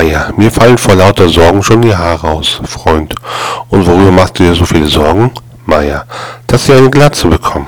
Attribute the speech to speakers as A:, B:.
A: Maja, mir fallen vor lauter Sorgen schon die Haare aus, Freund. Und worüber machst du dir so viele Sorgen? Maja, dass sie eine Glatze bekommen.